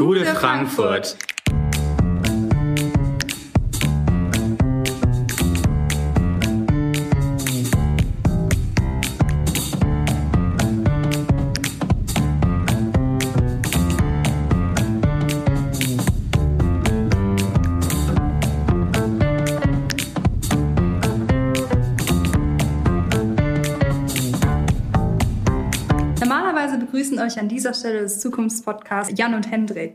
Gute Frankfurt. Euch an dieser Stelle des Zukunftspodcasts Jan und Hendrik.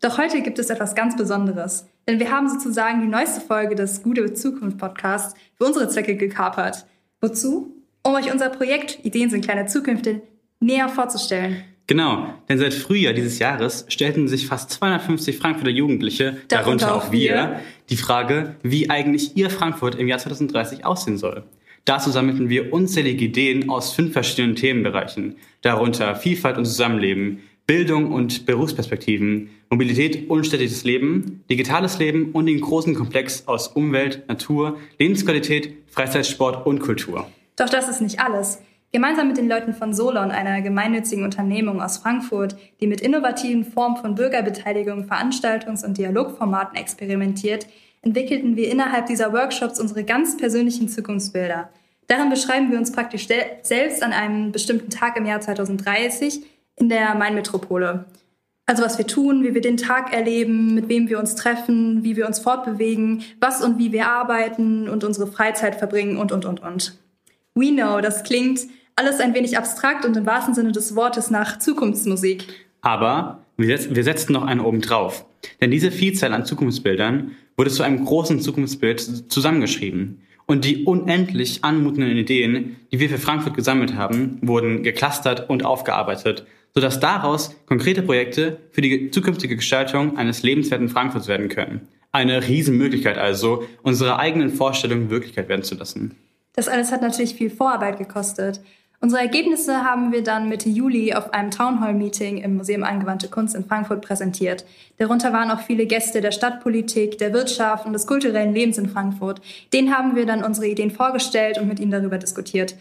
Doch heute gibt es etwas ganz Besonderes, denn wir haben sozusagen die neueste Folge des Gute Zukunft Podcasts für unsere Zwecke gekapert. Wozu? Um euch unser Projekt Ideen sind kleine Zukünfte näher vorzustellen. Genau, denn seit Frühjahr dieses Jahres stellten sich fast 250 Frankfurter Jugendliche, Darunter darunter auch wir, wir, die Frage, wie eigentlich ihr Frankfurt im Jahr 2030 aussehen soll. Dazu sammelten wir unzählige Ideen aus fünf verschiedenen Themenbereichen, darunter Vielfalt und Zusammenleben, Bildung und Berufsperspektiven, Mobilität und städtisches Leben, digitales Leben und den großen Komplex aus Umwelt, Natur, Lebensqualität, Freizeit, Sport und Kultur. Doch das ist nicht alles. Gemeinsam mit den Leuten von Solon, einer gemeinnützigen Unternehmung aus Frankfurt, die mit innovativen Formen von Bürgerbeteiligung, Veranstaltungs- und Dialogformaten experimentiert, entwickelten wir innerhalb dieser Workshops unsere ganz persönlichen Zukunftsbilder. Darin beschreiben wir uns praktisch sel- selbst an einem bestimmten Tag im Jahr 2030 in der Main-Metropole. Also was wir tun, wie wir den Tag erleben, mit wem wir uns treffen, wie wir uns fortbewegen, was und wie wir arbeiten und unsere Freizeit verbringen und, und, und, und. We know, das klingt alles ein wenig abstrakt und im wahrsten Sinne des Wortes nach Zukunftsmusik. Aber wir, setz, wir setzten noch einen oben drauf. Denn diese Vielzahl an Zukunftsbildern wurde zu einem großen Zukunftsbild zusammengeschrieben. Und die unendlich anmutenden Ideen, die wir für Frankfurt gesammelt haben, wurden geclustert und aufgearbeitet, sodass daraus konkrete Projekte für die zukünftige Gestaltung eines lebenswerten Frankfurts werden können. Eine Riesenmöglichkeit also, unsere eigenen Vorstellungen Wirklichkeit werden zu lassen. Das alles hat natürlich viel Vorarbeit gekostet. Unsere Ergebnisse haben wir dann Mitte Juli auf einem Townhall-Meeting im Museum Angewandte Kunst in Frankfurt präsentiert. Darunter waren auch viele Gäste der Stadtpolitik, der Wirtschaft und des kulturellen Lebens in Frankfurt. Denen haben wir dann unsere Ideen vorgestellt und mit ihnen darüber diskutiert.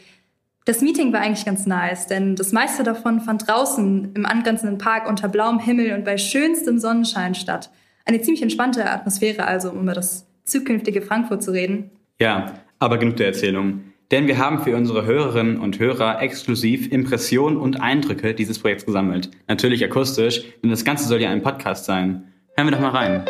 Das Meeting war eigentlich ganz nice, denn das meiste davon fand draußen im angrenzenden Park unter blauem Himmel und bei schönstem Sonnenschein statt. Eine ziemlich entspannte Atmosphäre also, um über das zukünftige Frankfurt zu reden. Ja, aber genug der Erzählung. Denn wir haben für unsere Hörerinnen und Hörer exklusiv Impressionen und Eindrücke dieses Projekts gesammelt. Natürlich akustisch, denn das Ganze soll ja ein Podcast sein. Hören wir doch mal rein.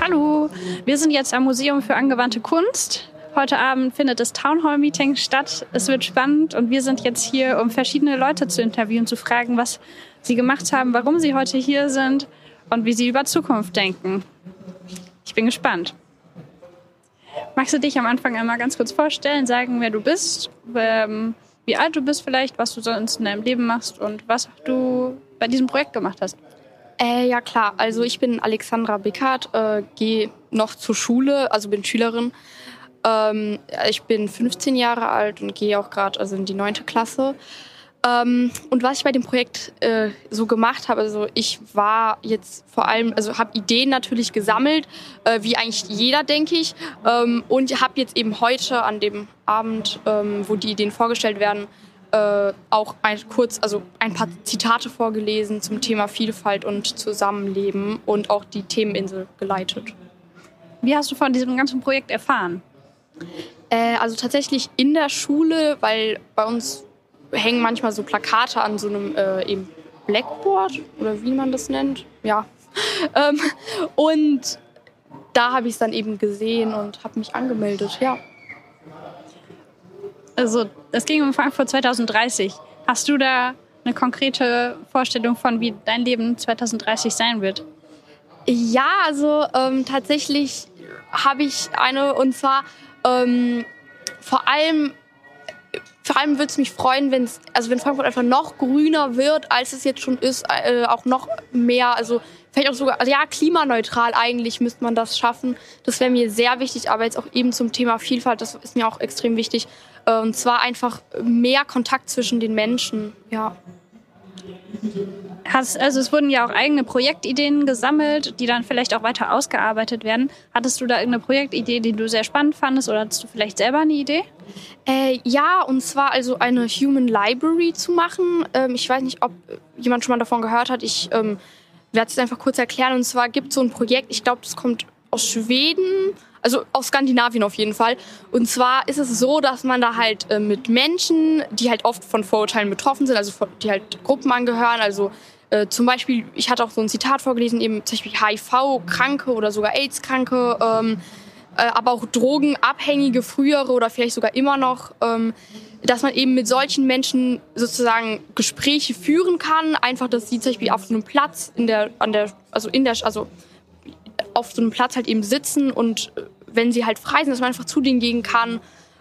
Hallo, wir sind jetzt am Museum für angewandte Kunst. Heute Abend findet das Townhall Meeting statt. Es wird spannend und wir sind jetzt hier, um verschiedene Leute zu interviewen, zu fragen, was sie gemacht haben, warum sie heute hier sind und wie sie über Zukunft denken. Ich bin gespannt. Magst du dich am Anfang einmal ganz kurz vorstellen, sagen, wer du bist, ähm, wie alt du bist vielleicht, was du sonst in deinem Leben machst und was du bei diesem Projekt gemacht hast? Äh, ja klar, also ich bin Alexandra Bickert, äh, gehe noch zur Schule, also bin Schülerin. Ähm, ich bin 15 Jahre alt und gehe auch gerade also in die neunte Klasse. Ähm, und was ich bei dem Projekt äh, so gemacht habe, also ich war jetzt vor allem, also habe Ideen natürlich gesammelt, äh, wie eigentlich jeder, denke ich. Ähm, und habe jetzt eben heute an dem Abend, ähm, wo die Ideen vorgestellt werden, äh, auch ein, kurz, also ein paar Zitate vorgelesen zum Thema Vielfalt und Zusammenleben und auch die Themeninsel geleitet. Wie hast du von diesem ganzen Projekt erfahren? Äh, also tatsächlich in der Schule, weil bei uns hängen manchmal so Plakate an so einem äh, eben Blackboard oder wie man das nennt. Ja. ähm, und da habe ich es dann eben gesehen und habe mich angemeldet, ja. Also, es ging um Frankfurt 2030. Hast du da eine konkrete Vorstellung von, wie dein Leben 2030 sein wird? Ja, also ähm, tatsächlich habe ich eine und zwar ähm, vor allem vor allem würde es mich freuen, wenn also wenn Frankfurt einfach noch grüner wird, als es jetzt schon ist, äh, auch noch mehr, also vielleicht auch sogar, also ja, klimaneutral eigentlich müsste man das schaffen. Das wäre mir sehr wichtig, aber jetzt auch eben zum Thema Vielfalt, das ist mir auch extrem wichtig. Äh, und zwar einfach mehr Kontakt zwischen den Menschen, ja. Hast, also es wurden ja auch eigene Projektideen gesammelt, die dann vielleicht auch weiter ausgearbeitet werden. Hattest du da irgendeine Projektidee, die du sehr spannend fandest oder hattest du vielleicht selber eine Idee? Äh, ja, und zwar also eine Human Library zu machen. Ähm, ich weiß nicht, ob jemand schon mal davon gehört hat. Ich ähm, werde es einfach kurz erklären. Und zwar gibt es so ein Projekt, ich glaube, das kommt aus Schweden, also aus Skandinavien auf jeden Fall. Und zwar ist es so, dass man da halt äh, mit Menschen, die halt oft von Vorurteilen betroffen sind, also die halt Gruppen angehören, also äh, zum Beispiel, ich hatte auch so ein Zitat vorgelesen, eben zum Beispiel HIV-Kranke oder sogar AIDS-Kranke, ähm, äh, aber auch Drogenabhängige, frühere oder vielleicht sogar immer noch, ähm, dass man eben mit solchen Menschen sozusagen Gespräche führen kann, einfach, dass sie zum Beispiel auf einem Platz in der, an der, also in der, also auf so einem Platz halt eben sitzen und äh, wenn sie halt frei sind, dass man einfach zu denen gehen kann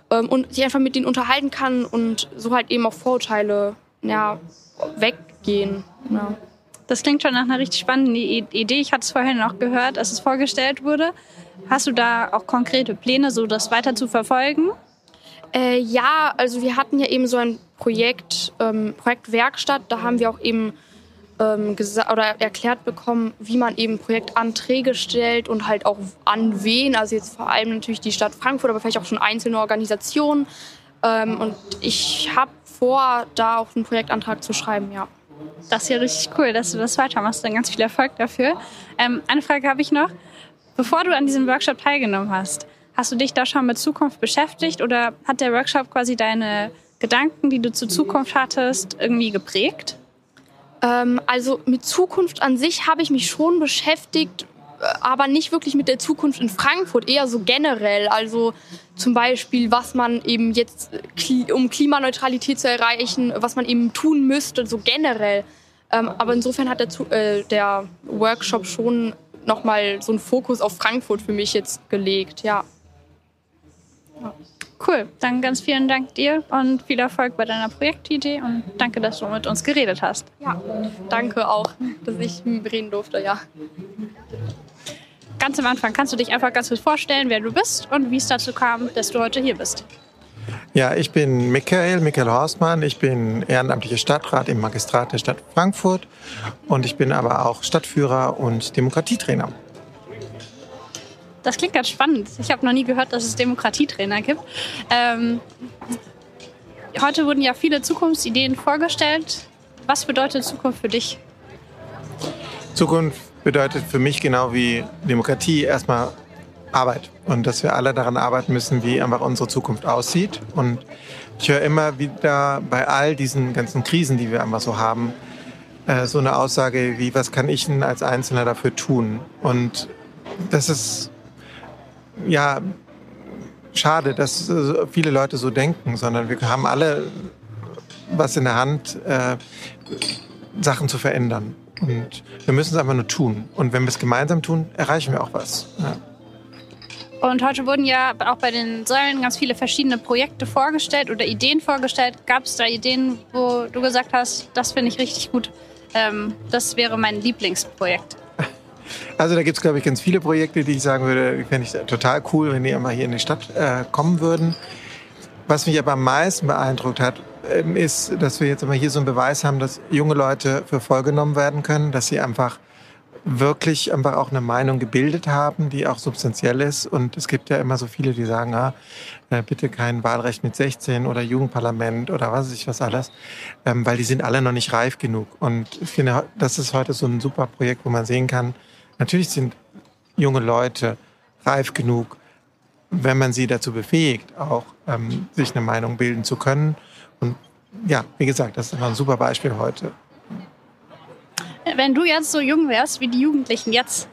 ähm, und sich einfach mit denen unterhalten kann und so halt eben auch Vorurteile ja, weg gehen. Ja. Das klingt schon nach einer richtig spannenden Idee. Ich hatte es vorhin auch gehört, als es vorgestellt wurde. Hast du da auch konkrete Pläne, so das weiter zu verfolgen? Äh, ja, also wir hatten ja eben so ein Projekt, ähm, Projekt Werkstatt. Da haben wir auch eben ähm, oder erklärt bekommen, wie man eben Projektanträge stellt und halt auch an wen. Also jetzt vor allem natürlich die Stadt Frankfurt, aber vielleicht auch schon einzelne Organisationen. Ähm, und ich habe vor, da auch einen Projektantrag zu schreiben, ja. Das ist ja richtig cool, dass du das weitermachst. Dann ganz viel Erfolg dafür. Ähm, eine Frage habe ich noch. Bevor du an diesem Workshop teilgenommen hast, hast du dich da schon mit Zukunft beschäftigt oder hat der Workshop quasi deine Gedanken, die du zur Zukunft hattest, irgendwie geprägt? Ähm, also mit Zukunft an sich habe ich mich schon beschäftigt, aber nicht wirklich mit der Zukunft in Frankfurt, eher so generell. Also zum Beispiel, was man eben jetzt, um Klimaneutralität zu erreichen, was man eben tun müsste, so generell. Ähm, aber insofern hat der, äh, der Workshop schon nochmal so einen Fokus auf Frankfurt für mich jetzt gelegt, ja. Cool, dann ganz vielen Dank dir und viel Erfolg bei deiner Projektidee und danke, dass du mit uns geredet hast. Ja, danke auch, dass ich reden durfte, ja ganz am Anfang kannst du dich einfach ganz kurz vorstellen, wer du bist und wie es dazu kam, dass du heute hier bist. Ja, ich bin Michael, Michael Horstmann. Ich bin ehrenamtlicher Stadtrat im Magistrat der Stadt Frankfurt und ich bin aber auch Stadtführer und Demokratietrainer. Das klingt ganz spannend. Ich habe noch nie gehört, dass es Demokratietrainer gibt. Ähm, heute wurden ja viele Zukunftsideen vorgestellt. Was bedeutet Zukunft für dich? Zukunft bedeutet für mich genau wie Demokratie erstmal Arbeit und dass wir alle daran arbeiten müssen, wie einfach unsere Zukunft aussieht. Und ich höre immer wieder bei all diesen ganzen Krisen, die wir einfach so haben, äh, so eine Aussage wie, was kann ich denn als Einzelner dafür tun? Und das ist ja schade, dass viele Leute so denken, sondern wir haben alle was in der Hand, äh, Sachen zu verändern. Und wir müssen es einfach nur tun. Und wenn wir es gemeinsam tun, erreichen wir auch was. Ja. Und heute wurden ja auch bei den Säulen ganz viele verschiedene Projekte vorgestellt oder Ideen vorgestellt. Gab es da Ideen, wo du gesagt hast, das finde ich richtig gut, ähm, das wäre mein Lieblingsprojekt? Also da gibt es, glaube ich, ganz viele Projekte, die ich sagen würde, fände ich total cool, wenn die einmal hier in die Stadt äh, kommen würden. Was mich aber am meisten beeindruckt hat, ähm, ist, dass wir jetzt immer hier so einen Beweis haben, dass junge Leute für voll genommen werden können, dass sie einfach wirklich einfach auch eine Meinung gebildet haben, die auch substanziell ist. Und es gibt ja immer so viele, die sagen, ah, äh, bitte kein Wahlrecht mit 16 oder Jugendparlament oder was weiß ich was alles, ähm, weil die sind alle noch nicht reif genug. Und ich finde, das ist heute so ein super Projekt, wo man sehen kann, natürlich sind junge Leute reif genug, wenn man sie dazu befähigt, auch ähm, sich eine Meinung bilden zu können und ja, wie gesagt, das ist ein super Beispiel heute. Wenn du jetzt so jung wärst wie die Jugendlichen jetzt,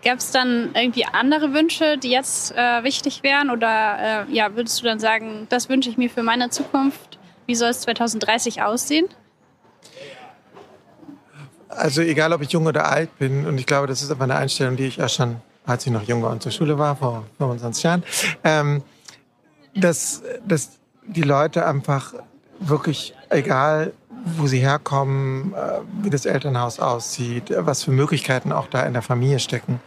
gäbe es dann irgendwie andere Wünsche, die jetzt äh, wichtig wären? Oder äh, ja, würdest du dann sagen, das wünsche ich mir für meine Zukunft? Wie soll es 2030 aussehen? Also egal, ob ich jung oder alt bin, und ich glaube, das ist aber eine Einstellung, die ich auch schon, als ich noch jung war und zur Schule war, vor 25 Jahren, ähm, dass, dass die Leute einfach wirklich, egal wo sie herkommen, äh, wie das Elternhaus aussieht, was für Möglichkeiten auch da in der Familie stecken,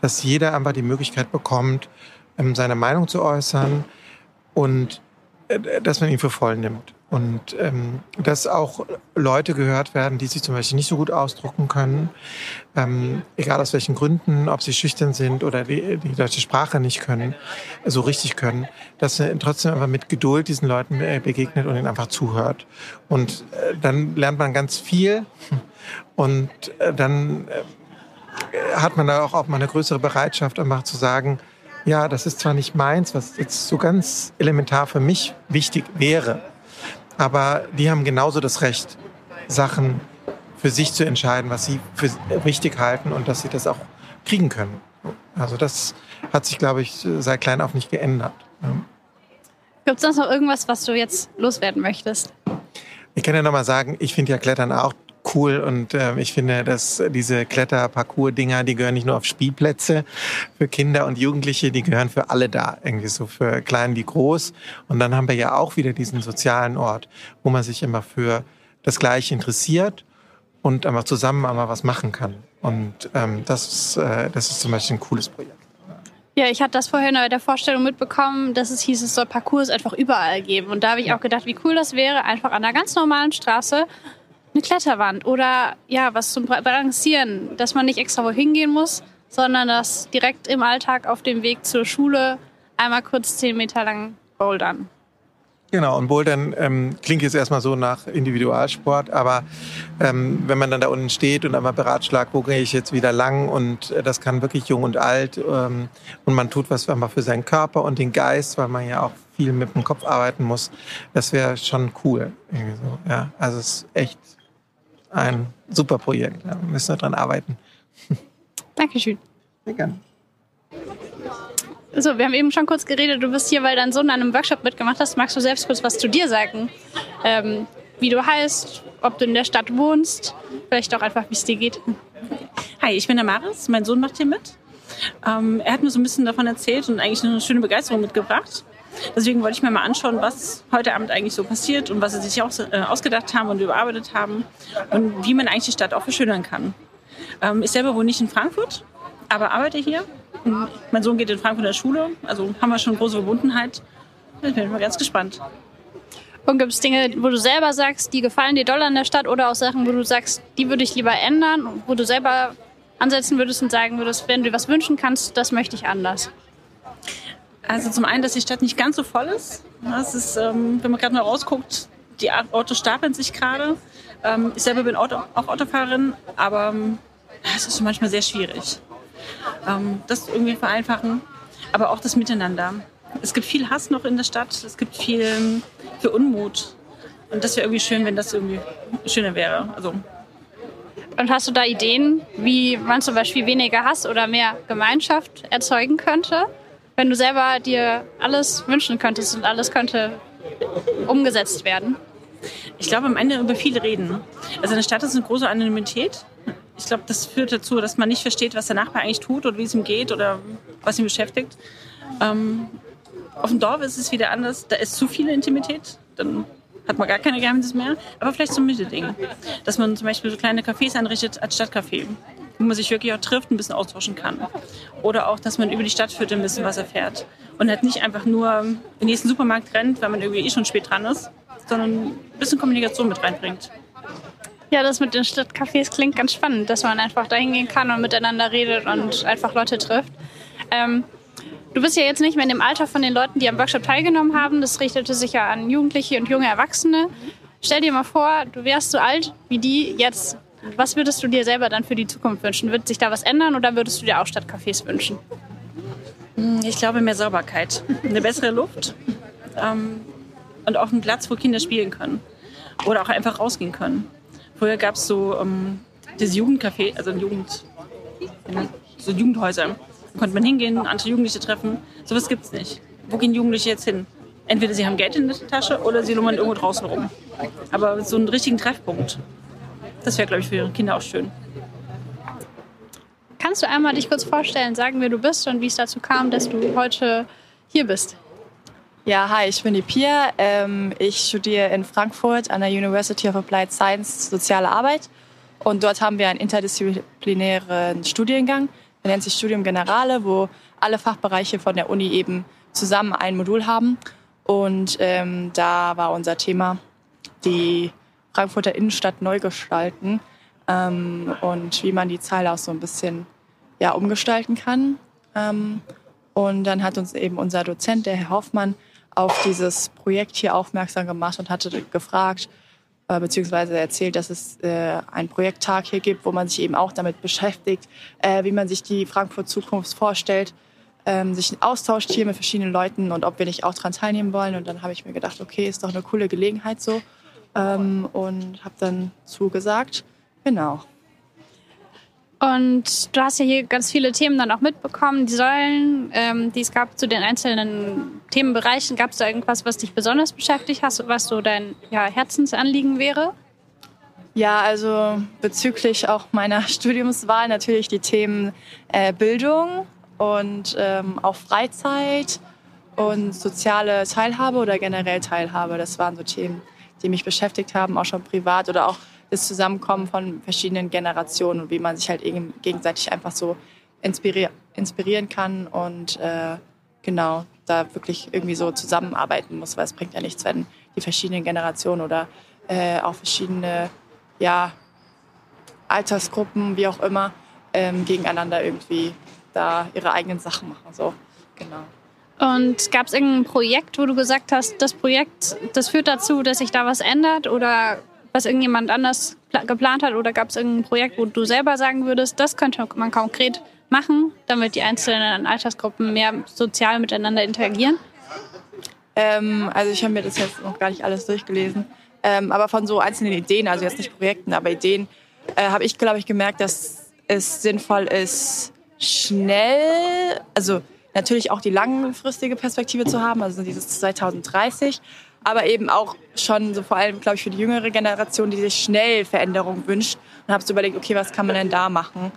dass jeder einfach die Möglichkeit bekommt, ähm, seine Meinung zu äußern und äh, dass man ihn für voll nimmt. Und ähm, dass auch Leute gehört werden, die sich zum Beispiel nicht so gut ausdrucken können, ähm, egal aus welchen Gründen, ob sie schüchtern sind oder die, die deutsche Sprache nicht können, so richtig können, dass er trotzdem aber mit Geduld diesen Leuten äh, begegnet und ihnen einfach zuhört. Und äh, dann lernt man ganz viel und äh, dann äh, hat man da auch, auch mal eine größere Bereitschaft, einfach zu sagen, ja, das ist zwar nicht meins, was jetzt so ganz elementar für mich wichtig wäre, aber die haben genauso das Recht, Sachen für sich zu entscheiden, was sie für wichtig halten und dass sie das auch kriegen können. Also das hat sich, glaube ich, seit klein auf nicht geändert. Gibt es sonst noch irgendwas, was du jetzt loswerden möchtest? Ich kann ja noch mal sagen, ich finde ja Klettern auch cool und äh, ich finde, dass diese Kletterparcours-Dinger, die gehören nicht nur auf Spielplätze für Kinder und Jugendliche, die gehören für alle da, irgendwie so für klein wie groß. Und dann haben wir ja auch wieder diesen sozialen Ort, wo man sich immer für das Gleiche interessiert und einfach zusammen einmal was machen kann. Und ähm, das, äh, das ist zum Beispiel ein cooles Projekt. Ja, ich hatte das vorhin bei der Vorstellung mitbekommen, dass es hieß, es soll Parcours einfach überall geben. Und da habe ich auch gedacht, wie cool das wäre, einfach an einer ganz normalen Straße eine Kletterwand oder ja, was zum Balancieren, dass man nicht extra wohin gehen muss, sondern dass direkt im Alltag auf dem Weg zur Schule einmal kurz zehn Meter lang bouldern. Genau, und Bouldern ähm, klingt jetzt erstmal so nach Individualsport, aber ähm, wenn man dann da unten steht und einmal beratschlagt, wo gehe ich jetzt wieder lang und äh, das kann wirklich jung und alt ähm, und man tut was einmal für seinen Körper und den Geist, weil man ja auch viel mit dem Kopf arbeiten muss, das wäre schon cool. So, ja. Also es ist echt ein super Projekt. Wir müssen daran arbeiten. Dankeschön. Sehr gerne. So, wir haben eben schon kurz geredet. Du bist hier, weil dein Sohn an einem Workshop mitgemacht hast. Magst du selbst kurz was zu dir sagen? Ähm, wie du heißt, ob du in der Stadt wohnst, vielleicht auch einfach, wie es dir geht. Hi, ich bin der Maris. Mein Sohn macht hier mit. Ähm, er hat mir so ein bisschen davon erzählt und eigentlich eine schöne Begeisterung mitgebracht. Deswegen wollte ich mir mal anschauen, was heute Abend eigentlich so passiert und was sie sich auch äh, ausgedacht haben und überarbeitet haben und wie man eigentlich die Stadt auch verschönern kann. Ähm, ich selber wohne nicht in Frankfurt, aber arbeite hier. Und mein Sohn geht in Frankfurt in der Schule, also haben wir schon große Verbundenheit. Da bin ich mal ganz gespannt. Und gibt es Dinge, wo du selber sagst, die gefallen dir doll an der Stadt oder auch Sachen, wo du sagst, die würde ich lieber ändern, wo du selber ansetzen würdest und sagen würdest, wenn du was wünschen kannst, das möchte ich anders? Also zum einen, dass die Stadt nicht ganz so voll ist. Das ist, ähm, wenn man gerade mal rausguckt, die Autos stapeln sich gerade. Ähm, ich selber bin Auto, auch Autofahrerin, aber ähm, es ist manchmal sehr schwierig. Ähm, das irgendwie vereinfachen, aber auch das Miteinander. Es gibt viel Hass noch in der Stadt, es gibt viel, viel Unmut. Und das wäre irgendwie schön, wenn das irgendwie schöner wäre. Also und hast du da Ideen, wie man zum Beispiel weniger Hass oder mehr Gemeinschaft erzeugen könnte? Wenn du selber dir alles wünschen könntest und alles könnte umgesetzt werden? Ich glaube, am Ende über viel reden. Also eine Stadt ist eine große Anonymität. Ich glaube, das führt dazu, dass man nicht versteht, was der Nachbar eigentlich tut oder wie es ihm geht oder was ihn beschäftigt. Ähm, auf dem Dorf ist es wieder anders. Da ist zu viel Intimität. Dann hat man gar keine Geheimnisse mehr. Aber vielleicht so Mittelding. Dass man zum Beispiel so kleine Cafés einrichtet als Stadtcafé wo man sich wirklich auch trifft, ein bisschen austauschen kann. Oder auch, dass man über die Stadt führt, ein bisschen was erfährt. Und halt nicht einfach nur den nächsten Supermarkt rennt, weil man irgendwie eh schon spät dran ist, sondern ein bisschen Kommunikation mit reinbringt. Ja, das mit den Stadtcafés klingt ganz spannend, dass man einfach da hingehen kann und miteinander redet und einfach Leute trifft. Ähm, du bist ja jetzt nicht mehr in dem Alter von den Leuten, die am Workshop teilgenommen haben. Das richtete sich ja an Jugendliche und junge Erwachsene. Stell dir mal vor, du wärst so alt wie die jetzt was würdest du dir selber dann für die Zukunft wünschen? Wird sich da was ändern oder würdest du dir auch Stadtcafés wünschen? Hm, ich glaube mehr Sauberkeit, eine bessere Luft ähm, und auch einen Platz, wo Kinder spielen können oder auch einfach rausgehen können. Früher gab es so ähm, das Jugendcafé, also Jugend, so Jugendhäuser. Da konnte man hingehen, andere Jugendliche treffen. Sowas gibt es nicht. Wo gehen Jugendliche jetzt hin? Entweder sie haben Geld in der Tasche oder sie lummern irgendwo draußen rum. Aber so einen richtigen Treffpunkt, das wäre, glaube ich, für ihre Kinder auch schön. Kannst du einmal dich kurz vorstellen, sagen, wer du bist und wie es dazu kam, dass du heute hier bist? Ja, hi, ich bin die Pia. Ähm, ich studiere in Frankfurt an der University of Applied Science Soziale Arbeit. Und dort haben wir einen interdisziplinären Studiengang. Der nennt sich Studium Generale, wo alle Fachbereiche von der Uni eben zusammen ein Modul haben. Und ähm, da war unser Thema die Frankfurter Innenstadt neu gestalten ähm, und wie man die Zeile auch so ein bisschen ja, umgestalten kann. Ähm, und dann hat uns eben unser Dozent, der Herr Hoffmann, auf dieses Projekt hier aufmerksam gemacht und hatte gefragt, äh, beziehungsweise erzählt, dass es äh, einen Projekttag hier gibt, wo man sich eben auch damit beschäftigt, äh, wie man sich die Frankfurt Zukunft vorstellt, ähm, sich austauscht hier mit verschiedenen Leuten und ob wir nicht auch daran teilnehmen wollen. Und dann habe ich mir gedacht, okay, ist doch eine coole Gelegenheit so. Ähm, und habe dann zugesagt. Genau. Und du hast ja hier ganz viele Themen dann auch mitbekommen, die Säulen, ähm, die es gab zu den einzelnen Themenbereichen. Gab es da irgendwas, was dich besonders beschäftigt hast, was so dein ja, Herzensanliegen wäre? Ja, also bezüglich auch meiner Studiumswahl natürlich die Themen äh, Bildung und ähm, auch Freizeit und soziale Teilhabe oder generell Teilhabe. Das waren so Themen, die mich beschäftigt haben, auch schon privat oder auch das Zusammenkommen von verschiedenen Generationen und wie man sich halt gegenseitig einfach so inspirier inspirieren kann und äh, genau da wirklich irgendwie so zusammenarbeiten muss, weil es bringt ja nichts, wenn die verschiedenen Generationen oder äh, auch verschiedene ja, Altersgruppen, wie auch immer, ähm, gegeneinander irgendwie da ihre eigenen Sachen machen. So, genau. Und gab es irgendein Projekt, wo du gesagt hast, das Projekt, das führt dazu, dass sich da was ändert? Oder was irgendjemand anders geplant hat? Oder gab es irgendein Projekt, wo du selber sagen würdest, das könnte man konkret machen, damit die einzelnen Altersgruppen mehr sozial miteinander interagieren? Ähm, also ich habe mir das jetzt noch gar nicht alles durchgelesen. Ähm, aber von so einzelnen Ideen, also jetzt nicht Projekten, aber Ideen, äh, habe ich, glaube ich, gemerkt, dass es sinnvoll ist, schnell, also natürlich auch die langfristige Perspektive zu haben, also dieses 2030, aber eben auch schon so vor allem, glaube ich, für die jüngere Generation, die sich schnell Veränderung wünscht. Und habe so überlegt, okay, was kann man denn da machen?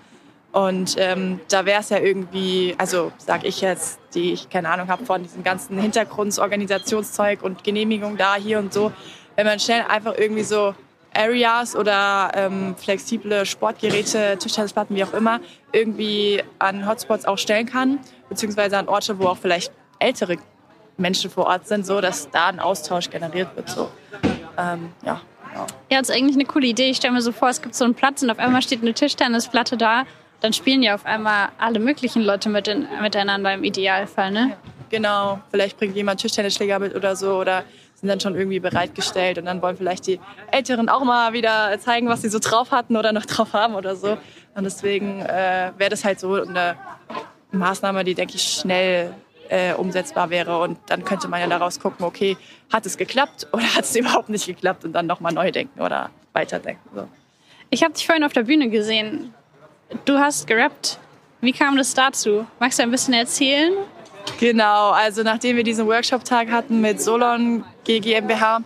Und ähm, da wäre es ja irgendwie, also sage ich jetzt, die ich keine Ahnung habe von diesem ganzen Hintergrundsorganisationszeug und Genehmigung da, hier und so, wenn man schnell einfach irgendwie so Areas oder ähm, flexible Sportgeräte, Tischtennisplatten, wie auch immer, irgendwie an Hotspots auch stellen kann, beziehungsweise an Orte, wo auch vielleicht ältere Menschen vor Ort sind, so dass da ein Austausch generiert wird. So. Ähm, ja, genau. Ja, das ist eigentlich eine coole Idee. Ich stelle mir so vor, es gibt so einen Platz und auf einmal steht eine Tischtennisplatte da. Dann spielen ja auf einmal alle möglichen Leute mit in, miteinander im Idealfall, ne? Genau. Vielleicht bringt jemand Tischtennisschläger mit oder so oder sind dann schon irgendwie bereitgestellt und dann wollen vielleicht die Älteren auch mal wieder zeigen, was sie so drauf hatten oder noch drauf haben oder so. Und deswegen äh, wäre das halt so eine Maßnahme, die, denke ich, schnell äh, umsetzbar wäre. Und dann könnte man ja daraus gucken, okay, hat es geklappt oder hat es überhaupt nicht geklappt und dann nochmal neu denken oder weiterdenken. So. Ich habe dich vorhin auf der Bühne gesehen. Du hast gerappt. Wie kam das dazu? Magst du ein bisschen erzählen? Genau, also nachdem wir diesen Workshop-Tag hatten mit Solon GmbH,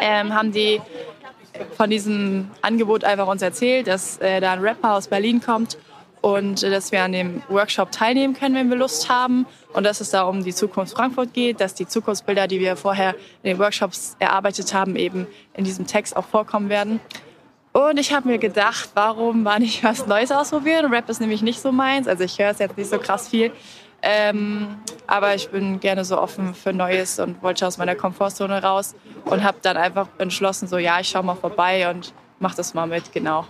ähm, haben die von diesem Angebot einfach uns erzählt, dass äh, da ein Rapper aus Berlin kommt und äh, dass wir an dem Workshop teilnehmen können, wenn wir Lust haben und dass es da um die Zukunft Frankfurt geht, dass die Zukunftsbilder, die wir vorher in den Workshops erarbeitet haben, eben in diesem Text auch vorkommen werden. Und ich habe mir gedacht, warum war nicht was Neues ausprobieren? Rap ist nämlich nicht so meins, also ich höre es jetzt nicht so krass viel. Ähm, aber ich bin gerne so offen für Neues und wollte aus meiner Komfortzone raus und habe dann einfach entschlossen, so ja, ich schaue mal vorbei und mache das mal mit, genau.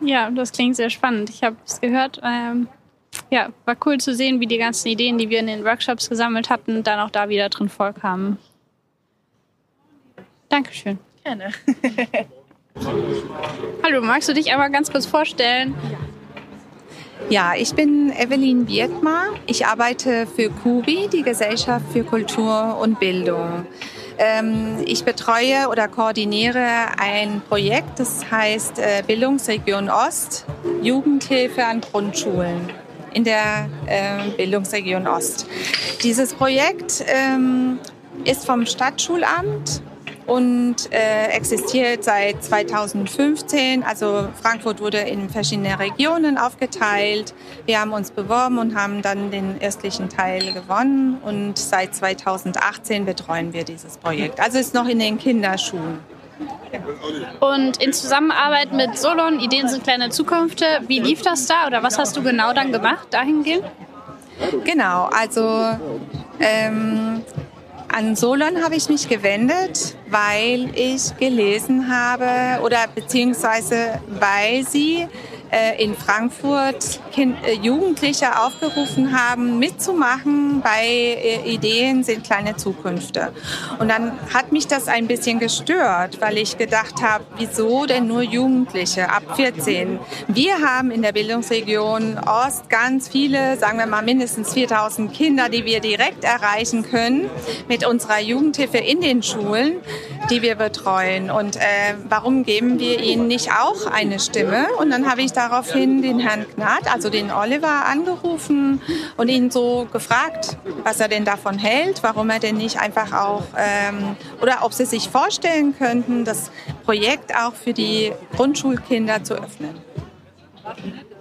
Ja, das klingt sehr spannend. Ich habe es gehört. Ähm, ja, war cool zu sehen, wie die ganzen Ideen, die wir in den Workshops gesammelt hatten, dann auch da wieder drin vorkamen. Dankeschön. Gerne. Hallo, magst du dich einmal ganz kurz vorstellen? Ja, ich bin Evelyn Birkmar. Ich arbeite für KUBI, die Gesellschaft für Kultur und Bildung. Ähm, ich betreue oder koordiniere ein Projekt, das heißt äh, Bildungsregion Ost, Jugendhilfe an Grundschulen in der äh, Bildungsregion Ost. Dieses Projekt ähm, ist vom Stadtschulamt und äh, existiert seit 2015. Also Frankfurt wurde in verschiedene Regionen aufgeteilt. Wir haben uns beworben und haben dann den erstlichen Teil gewonnen und seit 2018 betreuen wir dieses Projekt. Also ist noch in den Kinderschuhen. Und in Zusammenarbeit mit Solon, Ideen sind kleine Zukunft, wie lief das da oder was hast du genau dann gemacht dahingehend? Genau, also ähm, an Solon habe ich mich gewendet, weil ich gelesen habe oder beziehungsweise weil sie in Frankfurt äh, Jugendliche aufgerufen haben, mitzumachen bei äh, Ideen sind kleine Zukünfte. Und dann hat mich das ein bisschen gestört, weil ich gedacht habe, wieso denn nur Jugendliche ab 14? Wir haben in der Bildungsregion Ost ganz viele, sagen wir mal mindestens 4000 Kinder, die wir direkt erreichen können mit unserer Jugendhilfe in den Schulen, die wir betreuen. Und äh, warum geben wir ihnen nicht auch eine Stimme? Und dann habe ich daraufhin den Herrn Gnad, also den Oliver, angerufen und ihn so gefragt, was er denn davon hält, warum er denn nicht einfach auch, ähm, oder ob sie sich vorstellen könnten, das Projekt auch für die Grundschulkinder zu öffnen.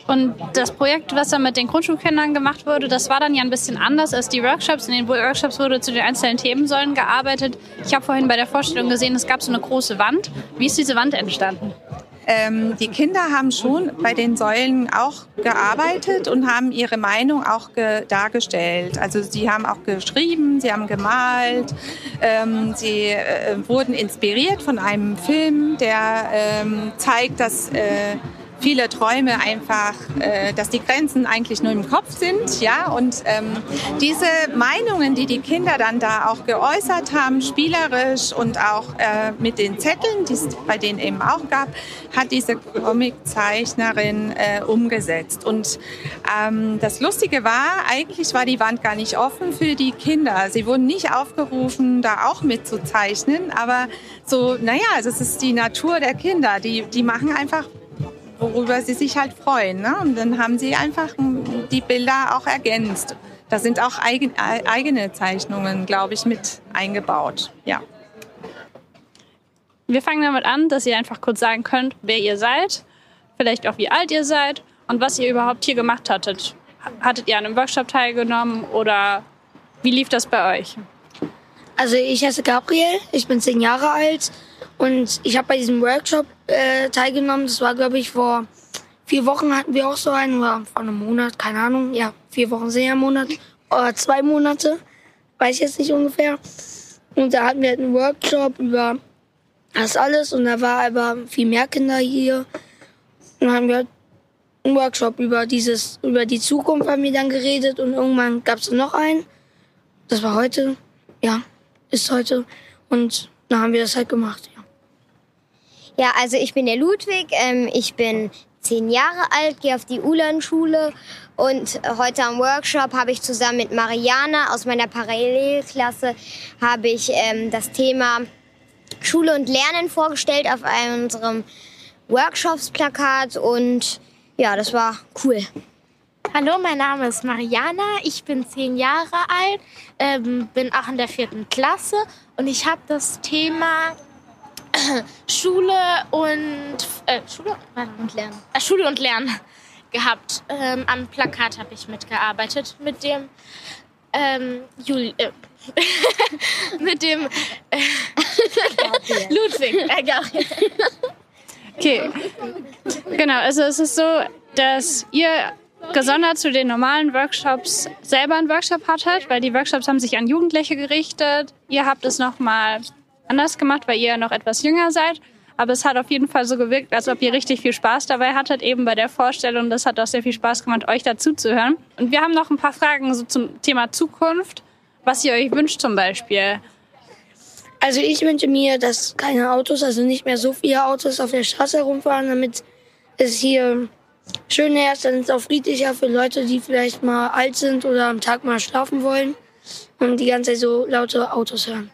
Und das Projekt, was da mit den Grundschulkindern gemacht wurde, das war dann ja ein bisschen anders als die Workshops. In den Workshops wurde zu den einzelnen Themensäulen gearbeitet. Ich habe vorhin bei der Vorstellung gesehen, es gab so eine große Wand. Wie ist diese Wand entstanden? Ähm, die Kinder haben schon bei den Säulen auch gearbeitet und haben ihre Meinung auch dargestellt. Also sie haben auch geschrieben, sie haben gemalt, ähm, sie äh, wurden inspiriert von einem Film, der ähm, zeigt, dass äh, viele Träume einfach, äh, dass die Grenzen eigentlich nur im Kopf sind, ja. Und ähm, diese Meinungen, die die Kinder dann da auch geäußert haben, spielerisch und auch äh, mit den Zetteln, die es bei denen eben auch gab, hat diese Comiczeichnerin äh, umgesetzt. Und ähm, das Lustige war, eigentlich war die Wand gar nicht offen für die Kinder. Sie wurden nicht aufgerufen, da auch mitzuzeichnen, aber so, naja, das ist die Natur der Kinder. Die, die machen einfach worüber sie sich halt freuen. Ne? Und dann haben sie einfach die Bilder auch ergänzt. Da sind auch eigen, eigene Zeichnungen, glaube ich, mit eingebaut. Ja. Wir fangen damit an, dass ihr einfach kurz sagen könnt, wer ihr seid, vielleicht auch wie alt ihr seid und was ihr überhaupt hier gemacht hattet. Hattet ihr an einem Workshop teilgenommen oder wie lief das bei euch? Also ich heiße Gabriel, ich bin zehn Jahre alt und ich habe bei diesem Workshop äh, teilgenommen. Das war, glaube ich, vor vier Wochen hatten wir auch so einen, oder vor einem Monat, keine Ahnung. Ja, vier Wochen sind ja ein Monat. Oder zwei Monate, weiß ich jetzt nicht ungefähr. Und da hatten wir einen Workshop über das alles und da war aber viel mehr Kinder hier. Und dann haben wir einen Workshop über dieses, über die Zukunft haben wir dann geredet und irgendwann gab es noch einen. Das war heute, ja, ist heute. Und dann haben wir das halt gemacht. Ja, also ich bin der Ludwig, ähm, ich bin zehn Jahre alt, gehe auf die Ulan-Schule und heute am Workshop habe ich zusammen mit Mariana aus meiner Parallelklasse habe ich ähm, das Thema Schule und Lernen vorgestellt auf einem unserem Workshops-Plakat und ja, das war cool. Hallo, mein Name ist Mariana, ich bin zehn Jahre alt, ähm, bin auch in der vierten Klasse und ich habe das Thema Schule und äh, Schule und Lernen. Äh, Schule und Lernen gehabt. Ähm, am Plakat habe ich mitgearbeitet mit dem ähm, Juli, äh, mit dem äh, Ludwig. Äh, okay, genau. Also es ist so, dass ihr gesondert zu den normalen Workshops selber einen Workshop hattet, weil die Workshops haben sich an Jugendliche gerichtet. Ihr habt es nochmal anders gemacht, weil ihr ja noch etwas jünger seid. Aber es hat auf jeden Fall so gewirkt, als ob ihr richtig viel Spaß dabei hattet, eben bei der Vorstellung. Das hat auch sehr viel Spaß gemacht, euch dazu zu hören. Und wir haben noch ein paar Fragen so zum Thema Zukunft, was ihr euch wünscht zum Beispiel. Also ich wünsche mir, dass keine Autos, also nicht mehr so viele Autos auf der Straße herumfahren, damit es hier schöner ist, dann ist es auch friedlicher für Leute, die vielleicht mal alt sind oder am Tag mal schlafen wollen und die ganze Zeit so laute Autos hören.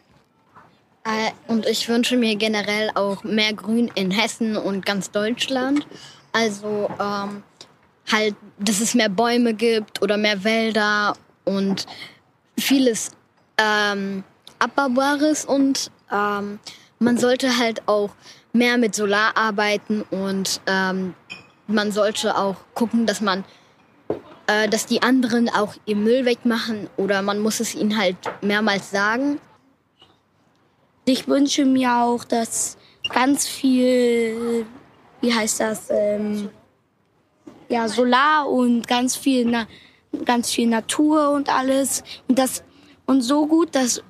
Äh, und ich wünsche mir generell auch mehr Grün in Hessen und ganz Deutschland. Also ähm, halt, dass es mehr Bäume gibt oder mehr Wälder und vieles ähm, Abbaubares. Und ähm, man sollte halt auch mehr mit Solar arbeiten und ähm, man sollte auch gucken, dass man äh, dass die anderen auch ihr Müll wegmachen oder man muss es ihnen halt mehrmals sagen. Ich wünsche mir auch, dass ganz viel, wie heißt das, ähm, ja, Solar und ganz viel, na, ganz viel Natur und alles. Und, das, und so gut, dass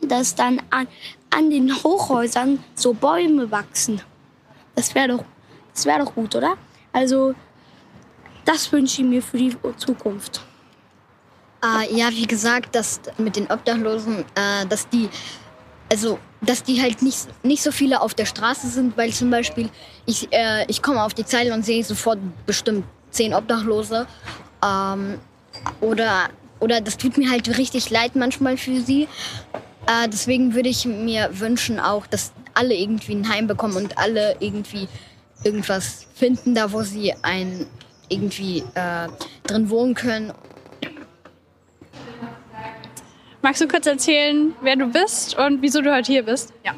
dass dann an, an den Hochhäusern so Bäume wachsen. Das wäre doch, das doch gut, oder? Also, das wünsche ich mir für die Zukunft. Äh, ja, wie gesagt, dass mit den Obdachlosen, äh, dass die, also, dass die halt nicht, nicht so viele auf der Straße sind, weil zum Beispiel ich, äh, ich komme auf die Zeile und sehe sofort bestimmt zehn Obdachlose. Ähm, oder, oder das tut mir halt richtig leid manchmal für sie. Äh, deswegen würde ich mir wünschen auch, dass alle irgendwie ein Heim bekommen und alle irgendwie irgendwas finden, da wo sie ein irgendwie äh, drin wohnen können. Magst du kurz erzählen, wer du bist und wieso du heute hier bist? Ja.